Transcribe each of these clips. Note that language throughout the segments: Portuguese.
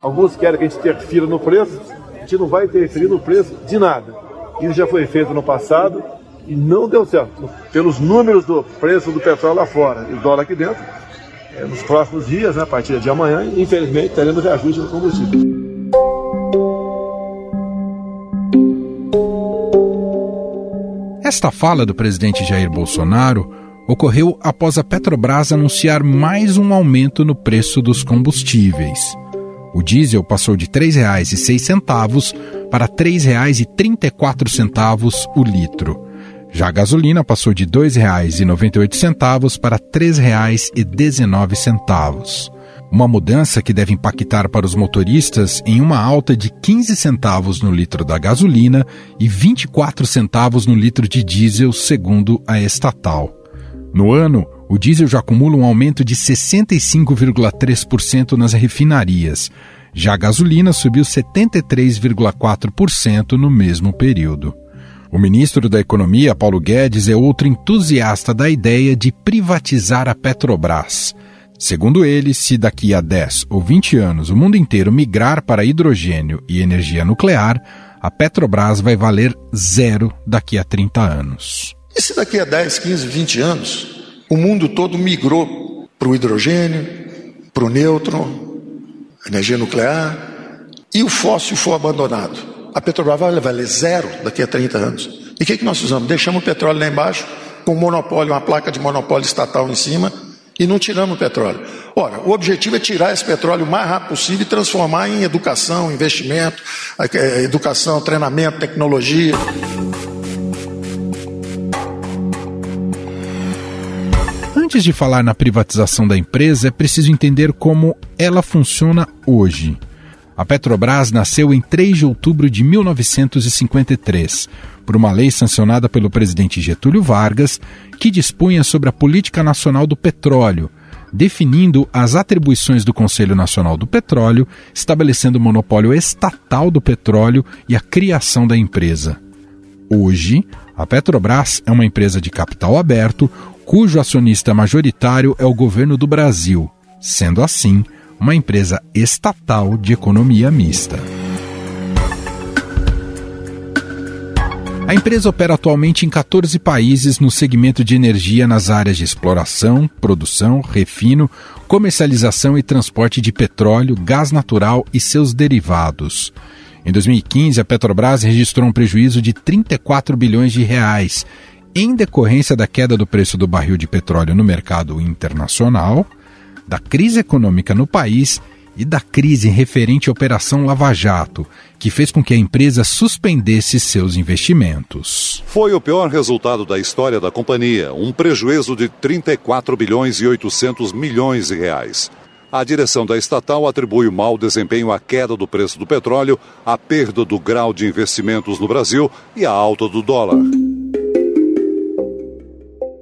Alguns querem que a gente interfira no preço, a gente não vai interferir no preço de nada. Isso já foi feito no passado e não deu certo. Pelos números do preço do petróleo lá fora e o dólar aqui dentro, é, nos próximos dias, né, a partir de amanhã, infelizmente, teremos reajuste no combustível. Esta fala do presidente Jair Bolsonaro ocorreu após a Petrobras anunciar mais um aumento no preço dos combustíveis. O diesel passou de R$ 3,06 para R$ 3,34 o litro. Já a gasolina passou de R$ 2,98 para R$ 3,19. Uma mudança que deve impactar para os motoristas em uma alta de 15 centavos no litro da gasolina e 24 centavos no litro de diesel, segundo a estatal. No ano, o diesel já acumula um aumento de 65,3% nas refinarias. Já a gasolina subiu 73,4% no mesmo período. O ministro da Economia, Paulo Guedes, é outro entusiasta da ideia de privatizar a Petrobras. Segundo ele, se daqui a 10 ou 20 anos o mundo inteiro migrar para hidrogênio e energia nuclear, a Petrobras vai valer zero daqui a 30 anos. E se daqui a 10, 15, 20 anos o mundo todo migrou para o hidrogênio, para o nêutron, energia nuclear, e o fóssil for abandonado? a Petrobras vai valer zero daqui a 30 anos. E o que, que nós fizemos? Deixamos o petróleo lá embaixo, com monopólio, uma placa de monopólio estatal em cima, e não tiramos o petróleo. Ora, o objetivo é tirar esse petróleo o mais rápido possível e transformar em educação, investimento, é, educação, treinamento, tecnologia. Antes de falar na privatização da empresa, é preciso entender como ela funciona hoje. A Petrobras nasceu em 3 de outubro de 1953, por uma lei sancionada pelo presidente Getúlio Vargas, que dispunha sobre a política nacional do petróleo, definindo as atribuições do Conselho Nacional do Petróleo, estabelecendo o monopólio estatal do petróleo e a criação da empresa. Hoje, a Petrobras é uma empresa de capital aberto, cujo acionista majoritário é o governo do Brasil. Sendo assim, uma empresa estatal de economia mista. A empresa opera atualmente em 14 países no segmento de energia nas áreas de exploração, produção, refino, comercialização e transporte de petróleo, gás natural e seus derivados. Em 2015, a Petrobras registrou um prejuízo de 34 bilhões de reais em decorrência da queda do preço do barril de petróleo no mercado internacional da crise econômica no país e da crise referente à Operação Lava Jato, que fez com que a empresa suspendesse seus investimentos. Foi o pior resultado da história da companhia, um prejuízo de 34 bilhões e 800 milhões de reais. A direção da estatal atribui o mau desempenho à queda do preço do petróleo, à perda do grau de investimentos no Brasil e à alta do dólar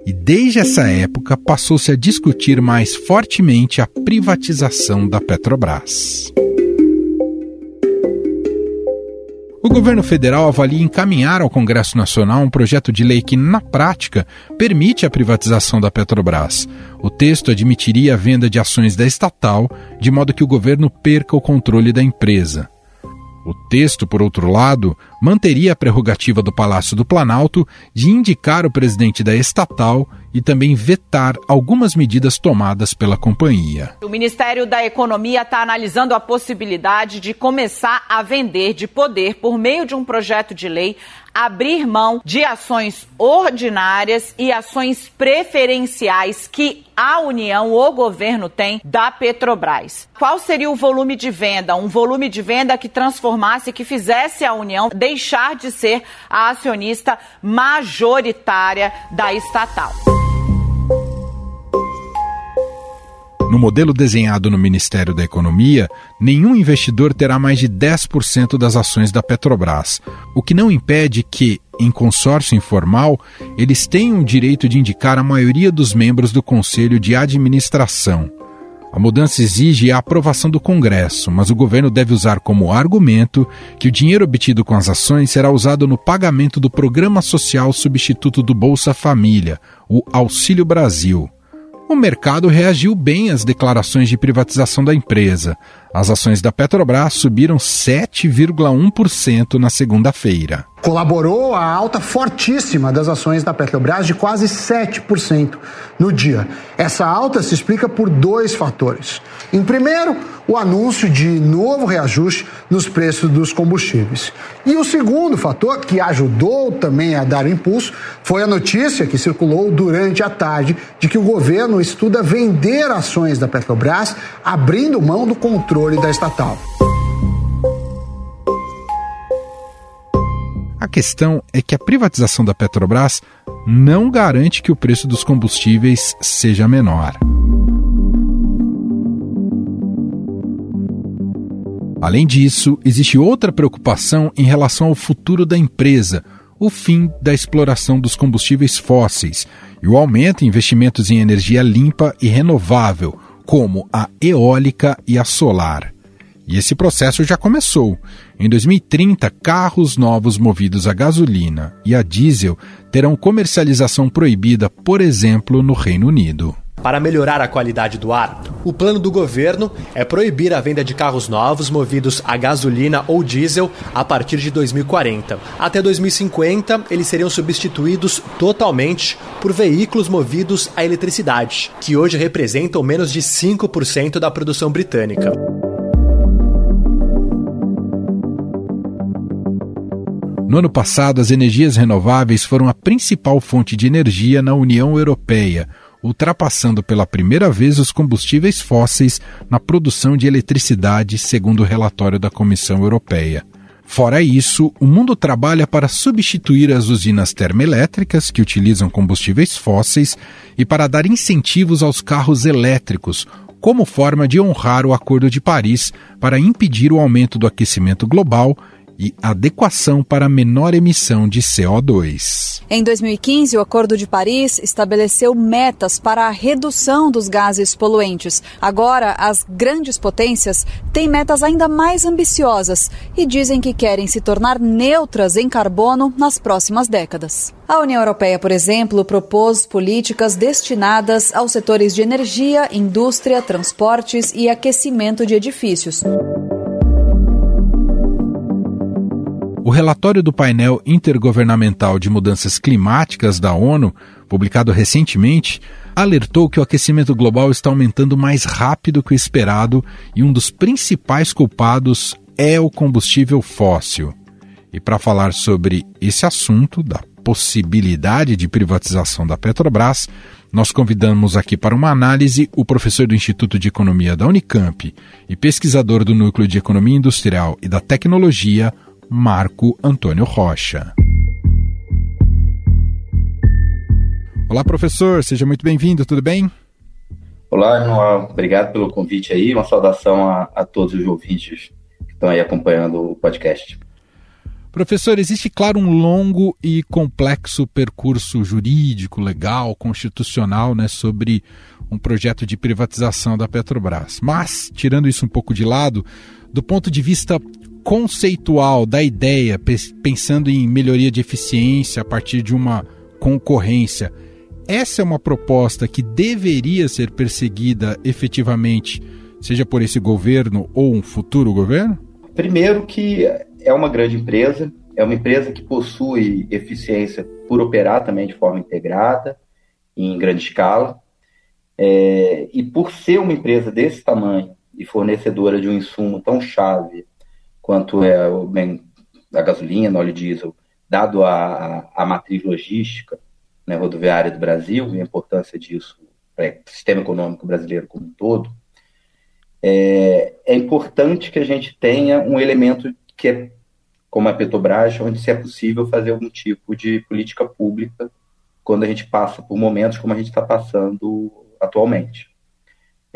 e desde essa época passou-se a discutir mais fortemente a privatização da Petrobras. O governo federal avalia encaminhar ao Congresso Nacional um projeto de lei que, na prática, permite a privatização da Petrobras. O texto admitiria a venda de ações da estatal, de modo que o governo perca o controle da empresa. O texto, por outro lado, manteria a prerrogativa do Palácio do Planalto de indicar o presidente da estatal e também vetar algumas medidas tomadas pela companhia. O Ministério da Economia está analisando a possibilidade de começar a vender de poder por meio de um projeto de lei abrir mão de ações ordinárias e ações preferenciais que a União, o governo tem da Petrobras. Qual seria o volume de venda? Um volume de venda que transformasse, que fizesse a União deixar de ser a acionista majoritária da estatal. No modelo desenhado no Ministério da Economia, nenhum investidor terá mais de 10% das ações da Petrobras, o que não impede que, em consórcio informal, eles tenham o direito de indicar a maioria dos membros do Conselho de Administração. A mudança exige a aprovação do Congresso, mas o governo deve usar como argumento que o dinheiro obtido com as ações será usado no pagamento do Programa Social Substituto do Bolsa Família, o Auxílio Brasil. O mercado reagiu bem às declarações de privatização da empresa. As ações da Petrobras subiram 7,1% na segunda-feira. Colaborou a alta fortíssima das ações da Petrobras de quase 7% no dia. Essa alta se explica por dois fatores. Em primeiro, o anúncio de novo reajuste nos preços dos combustíveis. E o segundo fator, que ajudou também a dar impulso, foi a notícia que circulou durante a tarde de que o governo estuda vender ações da Petrobras, abrindo mão do controle da estatal. A questão é que a privatização da Petrobras não garante que o preço dos combustíveis seja menor. Além disso, existe outra preocupação em relação ao futuro da empresa, o fim da exploração dos combustíveis fósseis e o aumento em investimentos em energia limpa e renovável, como a eólica e a solar. E esse processo já começou. Em 2030, carros novos movidos a gasolina e a diesel terão comercialização proibida, por exemplo, no Reino Unido. Para melhorar a qualidade do ar, o plano do governo é proibir a venda de carros novos movidos a gasolina ou diesel a partir de 2040. Até 2050, eles seriam substituídos totalmente por veículos movidos a eletricidade, que hoje representam menos de 5% da produção britânica. No ano passado, as energias renováveis foram a principal fonte de energia na União Europeia, ultrapassando pela primeira vez os combustíveis fósseis na produção de eletricidade, segundo o relatório da Comissão Europeia. Fora isso, o mundo trabalha para substituir as usinas termoelétricas que utilizam combustíveis fósseis e para dar incentivos aos carros elétricos, como forma de honrar o Acordo de Paris para impedir o aumento do aquecimento global e adequação para menor emissão de CO2. Em 2015, o Acordo de Paris estabeleceu metas para a redução dos gases poluentes. Agora, as grandes potências têm metas ainda mais ambiciosas e dizem que querem se tornar neutras em carbono nas próximas décadas. A União Europeia, por exemplo, propôs políticas destinadas aos setores de energia, indústria, transportes e aquecimento de edifícios. O relatório do painel intergovernamental de mudanças climáticas da ONU, publicado recentemente, alertou que o aquecimento global está aumentando mais rápido que o esperado e um dos principais culpados é o combustível fóssil. E para falar sobre esse assunto, da possibilidade de privatização da Petrobras, nós convidamos aqui para uma análise o professor do Instituto de Economia da Unicamp e pesquisador do Núcleo de Economia Industrial e da Tecnologia, Marco Antônio Rocha. Olá, professor, seja muito bem-vindo, tudo bem? Olá, Noel, obrigado pelo convite aí, uma saudação a, a todos os ouvintes que estão aí acompanhando o podcast. Professor, existe, claro, um longo e complexo percurso jurídico, legal, constitucional, né, sobre um projeto de privatização da Petrobras. Mas, tirando isso um pouco de lado, do ponto de vista conceitual da ideia, pensando em melhoria de eficiência a partir de uma concorrência, essa é uma proposta que deveria ser perseguida efetivamente, seja por esse governo ou um futuro governo? Primeiro que é uma grande empresa, é uma empresa que possui eficiência por operar também de forma integrada, em grande escala, é, e por ser uma empresa desse tamanho e fornecedora de um insumo tão chave quanto é o bem da gasolina, óleo diesel, dado a, a, matriz logística né, rodoviária do Brasil e a importância disso para o sistema econômico brasileiro como um todo, é, é importante que a gente tenha um elemento que é, como a Petrobras, onde se é possível fazer algum tipo de política pública quando a gente passa por momentos como a gente está passando atualmente.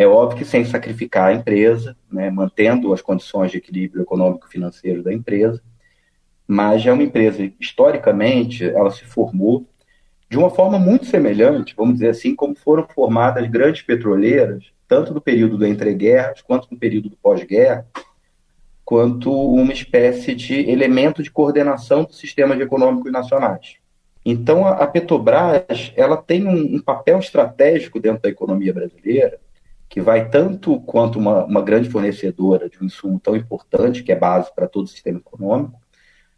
É óbvio que sem sacrificar a empresa, né, mantendo as condições de equilíbrio econômico-financeiro da empresa, mas é uma empresa, historicamente, ela se formou de uma forma muito semelhante, vamos dizer assim, como foram formadas grandes petroleiras, tanto no período do entreguerras, quanto no período do pós-guerra, quanto uma espécie de elemento de coordenação dos sistemas econômicos nacionais. Então, a Petrobras ela tem um, um, papel estratégico dentro da economia brasileira, que vai tanto quanto uma, uma grande fornecedora de um insumo tão importante, que é base para todo o sistema econômico,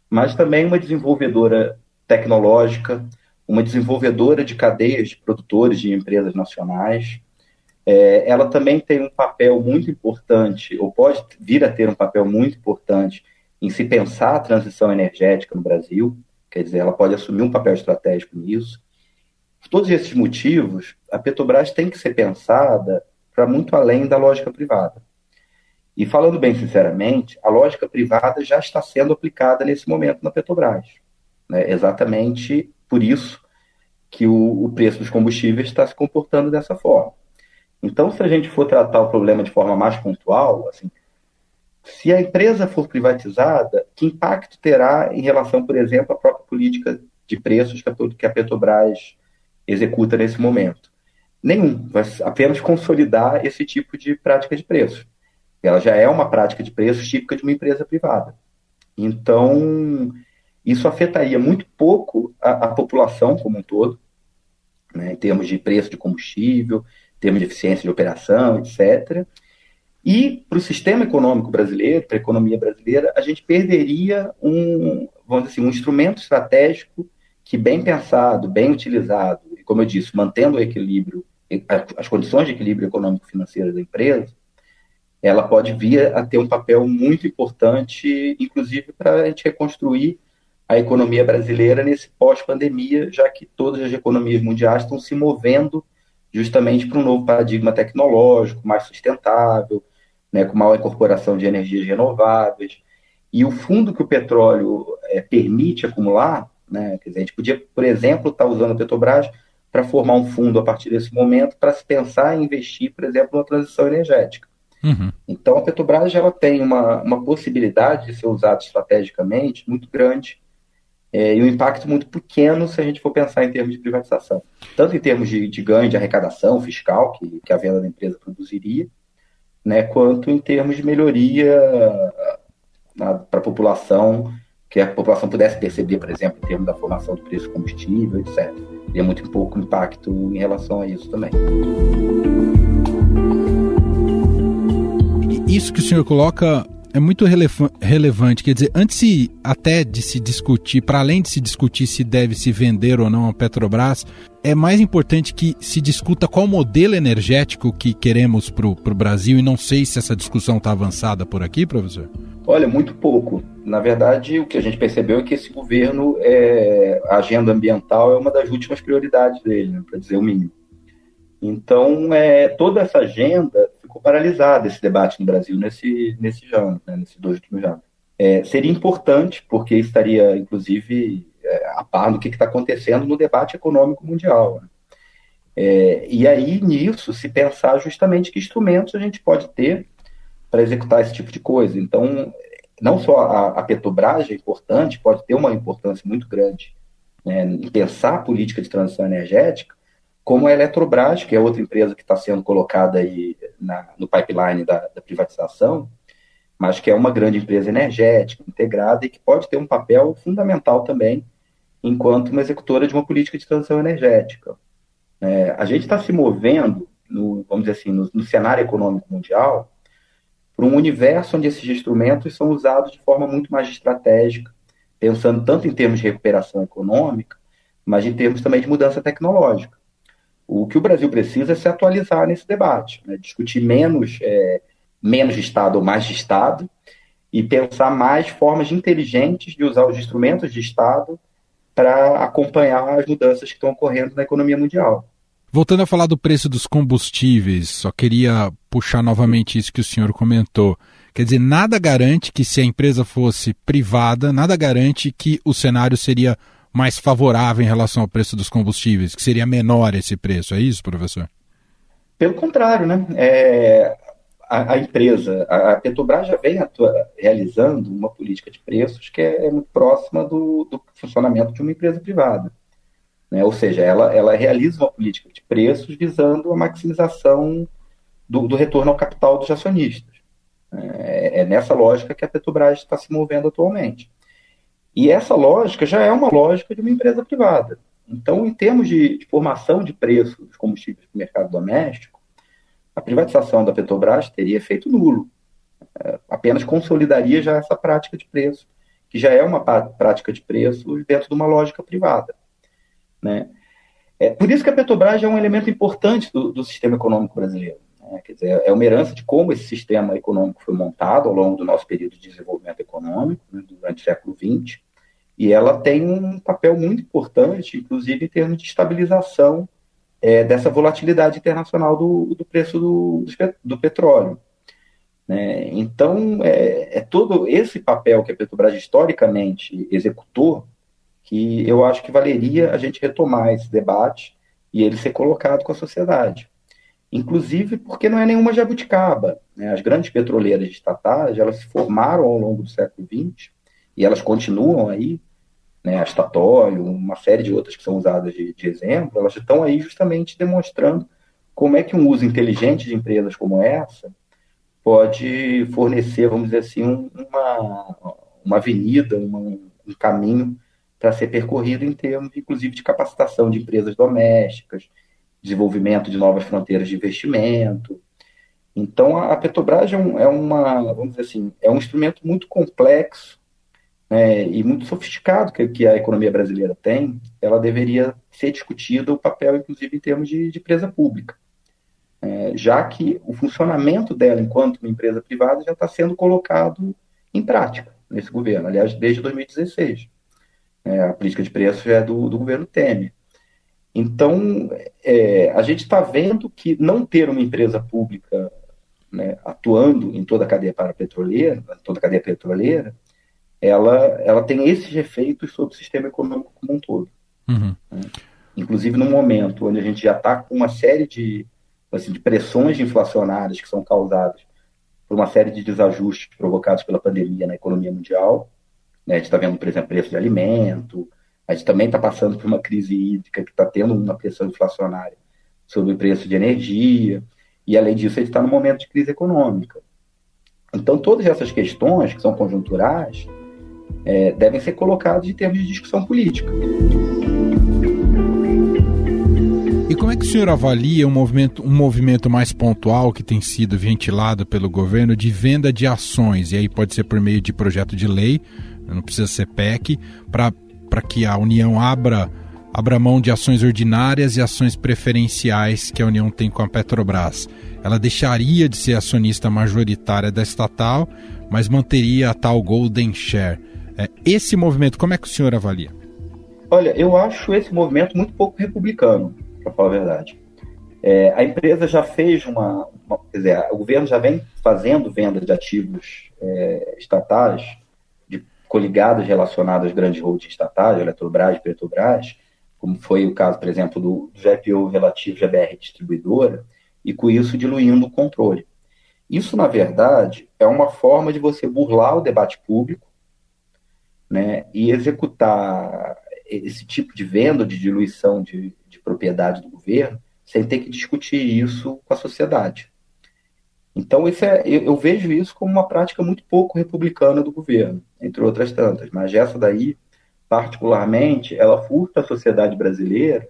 mas também uma desenvolvedora tecnológica, uma desenvolvedora de cadeias de produtores de empresas nacionais. É, ela também tem um papel muito importante, ou pode vir a ter um papel muito importante em se pensar a transição energética no Brasil. Quer dizer, ela pode assumir um papel estratégico nisso. Por todos esses motivos, a Petrobras tem que ser pensada para muito além da lógica privada. E falando bem sinceramente, a lógica privada já está sendo aplicada nesse momento na Petrobras. Né? Exatamente por isso que o, o preço dos combustíveis está se comportando dessa forma. Então, se a gente for tratar o problema de forma mais pontual, assim, se a empresa for privatizada, que impacto terá em relação, por exemplo, à própria política de preços que a Petrobras executa nesse momento? Nenhum, vai apenas consolidar esse tipo de prática de preços. Ela já é uma prática de preços típica de uma empresa privada. Então, isso afetaria muito pouco a, a população como um todo, né, em termos de preço de combustível, em termos de eficiência de operação, etc. E para o sistema econômico brasileiro, para a economia brasileira, a gente perderia um, vamos dizer assim, um instrumento estratégico que, bem pensado, bem utilizado, e como eu disse, mantendo o equilíbrio, as condições de equilíbrio econômico-financeiro da empresa, ela pode vir a ter um papel muito importante, inclusive para a gente reconstruir a economia brasileira nesse pós-pandemia, já que todas as economias mundiais estão se movendo justamente para um novo paradigma tecnológico, mais sustentável, né, com maior incorporação de energias renováveis. E o fundo que o petróleo é, permite acumular, né, quer dizer, a gente podia, por exemplo, estar tá usando a Petrobras para formar um fundo a partir desse momento para se pensar em investir, por exemplo, na transição energética. Uhum. Então, a Petrobras ela tem uma, uma possibilidade de ser usada estrategicamente muito grande é, e um impacto muito pequeno se a gente for pensar em termos de privatização. Tanto em termos de, de ganho de arrecadação fiscal que, que a venda da empresa produziria, né, quanto em termos de melhoria para a população, que a população pudesse perceber, por exemplo, em termos da formação do preço do combustível, etc. E é muito pouco impacto em relação a isso também. Isso que o senhor coloca é muito relevante. Quer dizer, antes até de se discutir, para além de se discutir se deve se vender ou não a Petrobras, é mais importante que se discuta qual modelo energético que queremos para o Brasil, e não sei se essa discussão está avançada por aqui, professor. Olha, muito pouco. Na verdade, o que a gente percebeu é que esse governo, é, a agenda ambiental é uma das últimas prioridades dele, né, para dizer o mínimo. Então, é, toda essa agenda ficou paralisada, esse debate no Brasil, nesse, nesse ano, né, nesses dois últimos anos. É, seria importante, porque estaria, inclusive, é, a par do que está acontecendo no debate econômico mundial. Né? É, e aí, nisso, se pensar justamente que instrumentos a gente pode ter para executar esse tipo de coisa. Então, não só a, a Petrobras é importante, pode ter uma importância muito grande né, em pensar a política de transição energética, como a Eletrobras, que é outra empresa que está sendo colocada aí na, no pipeline da, da, privatização, mas que é uma grande empresa energética, integrada e que pode ter um papel fundamental também enquanto uma executora de uma política de transição energética. É, a gente está se movendo, no, vamos dizer assim, no, no cenário econômico mundial, para um universo onde esses instrumentos são usados de forma muito mais estratégica, pensando tanto em termos de recuperação econômica, mas em termos também de mudança tecnológica. O que o Brasil precisa é se atualizar nesse debate, né? discutir menos, é, menos de Estado ou mais de Estado e pensar mais formas inteligentes de usar os instrumentos de Estado para acompanhar as mudanças que estão ocorrendo na economia mundial. Voltando a falar do preço dos combustíveis, só queria puxar novamente isso que o senhor comentou. Quer dizer, nada garante que se a empresa fosse privada, nada garante que o cenário seria mais favorável em relação ao preço dos combustíveis, que seria menor esse preço, é isso, professor? Pelo contrário, né? É, a, a, empresa, a, Petrobras já vem atua, realizando uma política de preços que é, é muito próxima do, do, funcionamento de uma empresa privada. Né? Ou seja, ela, ela realiza uma política de preços visando a maximização do, do retorno ao capital dos acionistas. É, é nessa lógica que a Petrobras está se movendo atualmente. E essa lógica já é uma lógica de uma empresa privada. Então, em termos de, de formação de preço dos combustíveis no mercado doméstico, a privatização da Petrobras teria efeito nulo. É, apenas consolidaria já essa prática de preço, que já é uma prática de preço dentro de uma lógica privada. Né? É, por isso que a Petrobras é um elemento importante do, do sistema econômico brasileiro. Né? Quer dizer, é uma herança de como esse sistema econômico foi montado ao longo do nosso período de desenvolvimento econômico, né, durante o século XX, e ela tem um papel muito importante, inclusive em termos de estabilização é, dessa volatilidade internacional do, do preço do, do petróleo. Né? Então, é, é, todo esse papel que a Petrobras historicamente executou que eu acho que valeria a gente retomar esse debate e ele ser colocado com a sociedade. Inclusive porque não é nenhuma jabuticaba. Né? As grandes petroleiras estatais, elas se formaram ao longo do século XX e elas continuam aí, né, a Statoil, uma série de outras que são usadas de, de exemplo, elas estão aí justamente demonstrando como é que um uso inteligente de empresas como essa pode fornecer, vamos dizer assim, uma, uma avenida, uma, um caminho para ser percorrido em termos, inclusive, de capacitação de empresas domésticas, desenvolvimento de novas fronteiras de investimento. Então, a Petrobras é, um, é uma, vamos dizer assim, é um instrumento muito complexo né, e muito sofisticado que, que, a economia brasileira tem. Ela deveria ser discutida o papel, inclusive, em termos de, de empresa pública, é, já que o funcionamento dela enquanto uma empresa privada já está sendo colocado em prática nesse governo, aliás, desde 2016. É, a política de preços é do, do governo Temer. Então, é, a gente está vendo que não ter uma empresa pública né, atuando em toda a cadeia para petroleira, toda a cadeia petroleira, ela, ela tem esses efeitos sobre o sistema econômico como um todo. Uhum. Né? Inclusive no momento onde a gente já está com uma série de, assim, de pressões inflacionárias que são causadas por uma série de desajustes provocados pela pandemia na economia mundial, né? A gente está vendo, por exemplo, preço de alimento, a gente também está passando por uma crise hídrica que está tendo uma pressão inflacionária sobre o preço de energia, e além disso, a gente está num momento de crise econômica. Então, todas essas questões, que são conjunturais, é, devem ser colocadas em termos de discussão política. E como é que o senhor avalia um movimento, um movimento mais pontual que tem sido ventilado pelo governo de venda de ações? E aí pode ser por meio de projeto de lei, não precisa ser PEC, para que a União abra, abra mão de ações ordinárias e ações preferenciais que a União tem com a Petrobras. Ela deixaria de ser acionista majoritária da estatal, mas manteria a tal Golden Share. É, esse movimento, como é que o senhor avalia? Olha, eu acho esse movimento muito pouco republicano, para falar a verdade. É, a empresa já fez uma, uma, Quer dizer, o governo já vem fazendo venda de ativos é, estatais coligadas relacionadas às grandes holdings estatais, Eletrobras, Petrobras, como foi o caso, por exemplo, do, do GPO relativo à BR Distribuidora, e com isso diluindo o controle. Isso, na verdade, é uma forma de você burlar o debate público né, e executar esse tipo de venda, de diluição de, de propriedade do governo, sem ter que discutir isso com a sociedade. Então, isso é, eu, eu, vejo isso como uma prática muito pouco republicana do governo, entre outras tantas. Mas essa daí, particularmente, ela furta a sociedade brasileira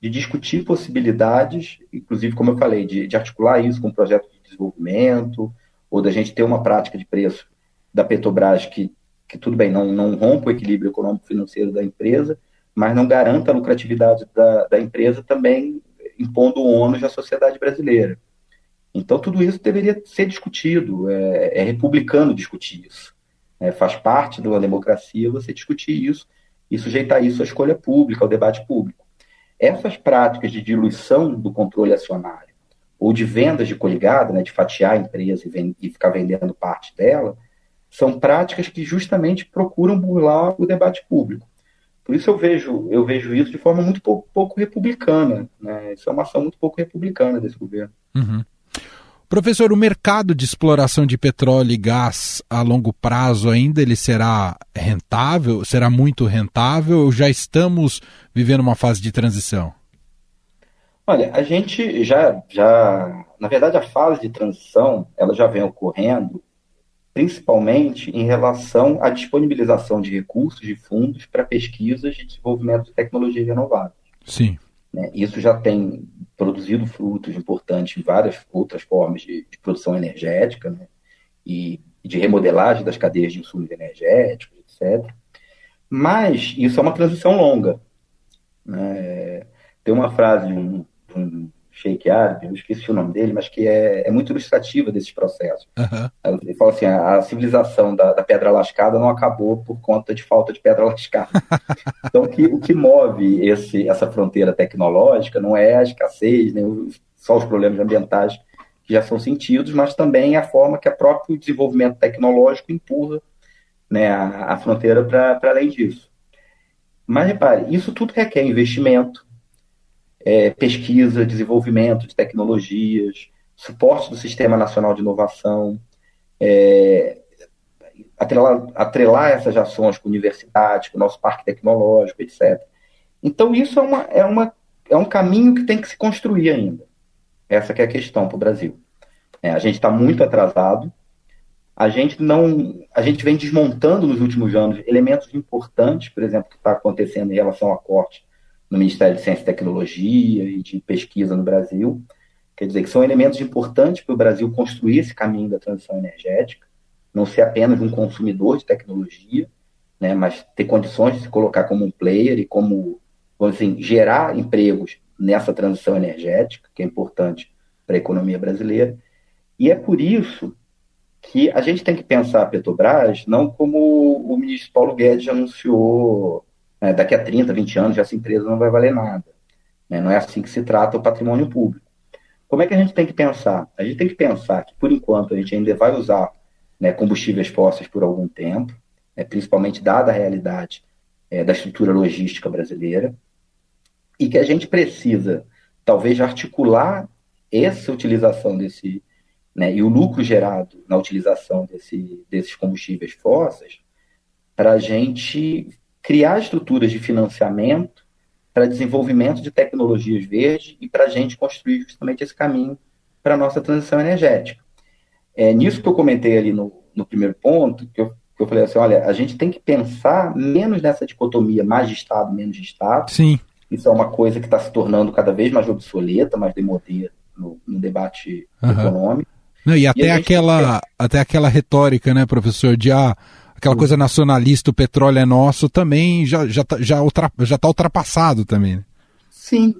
de discutir possibilidades, inclusive, como eu falei, de, de articular isso com projetos de desenvolvimento, ou da gente ter uma prática de preço da Petrobras que, que tudo bem, não, não rompa o equilíbrio econômico-financeiro da empresa, mas não garanta a lucratividade da, da empresa também impondo ônus à sociedade brasileira. Então, tudo isso deveria ser discutido, é, é republicano discutir isso. É, faz parte da democracia você discutir isso e sujeitar isso à escolha pública, ao debate público. Essas práticas de diluição do controle acionário ou de vendas de coligada, né, de fatiar a empresa e, e ficar vendendo parte dela, são práticas que justamente procuram burlar o debate público. Por isso eu vejo, eu vejo isso de forma muito pouco, pouco republicana. Né? Isso é uma ação muito pouco republicana desse governo. Uhum. Professor, o mercado de exploração de petróleo e gás a longo prazo ainda ele será rentável? Será muito rentável ou já estamos vivendo uma fase de transição? Olha, a gente já, já, na verdade, a fase de transição ela já vem ocorrendo principalmente em relação à disponibilização de recursos, de fundos para pesquisas de desenvolvimento de tecnologias renováveis. Sim. Né? Isso já tem produzido frutos importantes em várias outras formas de, de produção energética né? e de remodelagem das cadeias de insumos energéticos, etc. Mas isso é uma transição longa. Né? Tem uma frase de um, de um Sheikh Árabe, eu esqueci o nome dele, mas que é, é muito ilustrativa desses processos. Uhum. Ele fala assim, a, a civilização da, da, pedra lascada não acabou por conta de falta de pedra lascada. então, que, o que move esse, essa fronteira tecnológica não é a escassez, nem só os problemas ambientais que já são sentidos, mas também a forma que o próprio desenvolvimento tecnológico empurra né, a, a fronteira para além disso. Mas repare, isso tudo requer investimento, é, pesquisa, desenvolvimento de tecnologias, suporte do Sistema Nacional de Inovação, é, atrelar, atrelar, essas ações com universidades, com o nosso parque tecnológico, etc. Então, isso é, uma, é, uma, é um caminho que tem que se construir ainda. Essa é a questão para o Brasil. É, a gente está muito atrasado, a gente não, a gente vem desmontando nos últimos anos elementos importantes, por exemplo, que está acontecendo em relação a corte no Ministério de Ciência e Tecnologia e de Pesquisa no Brasil. Quer dizer, que são elementos importantes para o Brasil construir esse caminho da transição energética, não ser apenas um consumidor de tecnologia, né, mas ter condições de se colocar como um player e como, assim, gerar empregos nessa transição energética, que é importante para a economia brasileira. E é por isso que a gente tem que pensar a Petrobras não como o ministro Paulo Guedes anunciou né, daqui a 30, 20 anos essa empresa não vai valer nada. Né? Não é assim que se trata o patrimônio público. Como é que a gente tem que pensar? A gente tem que pensar que, por enquanto, a gente ainda vai usar né, combustíveis fósseis por algum tempo, né, principalmente dada a realidade é, da estrutura logística brasileira, e que a gente precisa, talvez, articular essa utilização desse, né, e o lucro gerado na utilização desse, desses combustíveis fósseis, para a gente criar estruturas de financiamento para desenvolvimento de tecnologias verdes e para a gente construir justamente esse caminho para a nossa transição energética. É nisso que eu comentei ali no, no primeiro ponto, que eu, que eu falei assim, olha, a gente tem que pensar menos nessa dicotomia mais de Estado, menos de Estado. Sim. Isso é uma coisa que está se tornando cada vez mais obsoleta, mais demodê no, no debate uhum. econômico. Não, e até, e aquela, até aquela retórica, né, professor, de ah, aquela coisa nacionalista, o petróleo é nosso, também já já tá, já, ultra, já tá ultrapassado também. Né? Sim,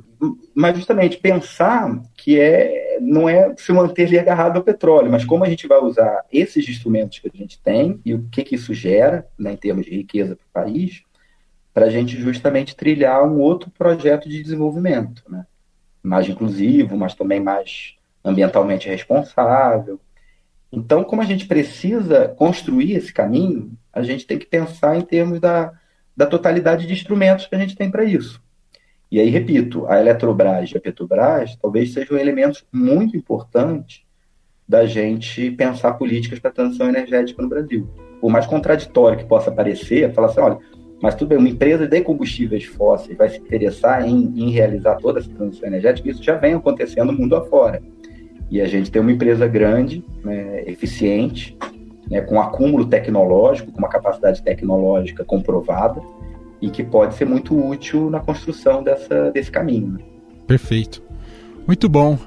mas justamente pensar que é não é se manter ali agarrado ao petróleo, mas como a gente vai usar esses instrumentos que a gente tem e o que, que isso gera né, em termos de riqueza para o país, para a gente justamente trilhar um outro projeto de desenvolvimento, né? mais inclusivo, mas também mais ambientalmente responsável, então, como a gente precisa construir esse caminho, a gente tem que pensar em termos da, da totalidade de instrumentos que a gente tem para isso. E aí, repito, a Eletrobras e a Petrobras talvez sejam elementos muito importantes da gente pensar políticas para a transição energética no Brasil. Por mais contraditório que possa parecer, falar assim, olha, mas tudo bem, uma empresa de combustíveis fósseis vai se interessar em, em realizar toda essa transição energética, isso já vem acontecendo mundo afora. E a gente tem uma empresa grande, né, eficiente, né, com acúmulo tecnológico, com uma capacidade tecnológica comprovada e que pode ser muito útil na construção dessa, desse caminho. Né? Perfeito. Muito bom.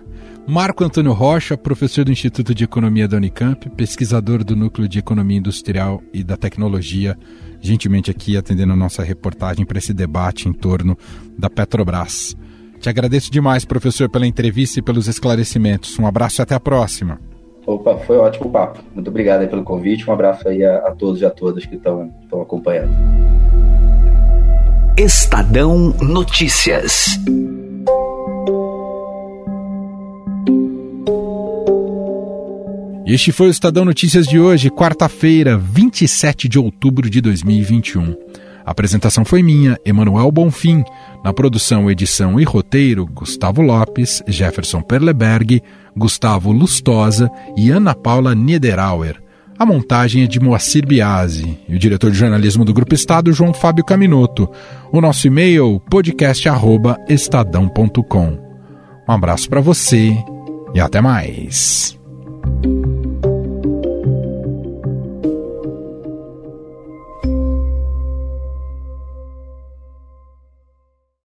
Marco Antônio Rocha, professor do Instituto de Economia da Unicamp, pesquisador do Núcleo de Economia Industrial e da Tecnologia, gentilmente aqui atendendo a nossa reportagem para esse debate em torno da Petrobras. Te agradeço demais, professor, pela entrevista e pelos esclarecimentos. Um abraço e até a próxima. Opa, foi ótimo papo. Muito obrigado aí pelo convite. Um abraço aí a, a todos e a todas que estão acompanhando. Estadão Notícias. Este foi o Estadão Notícias de hoje, quarta-feira, 27 de outubro de 2021. A apresentação foi minha, Emanuel Bonfim. Na produção, edição e roteiro, Gustavo Lopes, Jefferson Perleberg, Gustavo Lustosa e Ana Paula Niederauer. A montagem é de Moacir Biasi e o diretor de jornalismo do Grupo Estado, João Fábio Caminoto. O nosso e-mail, podcast.estadão.com. Um abraço para você e até mais.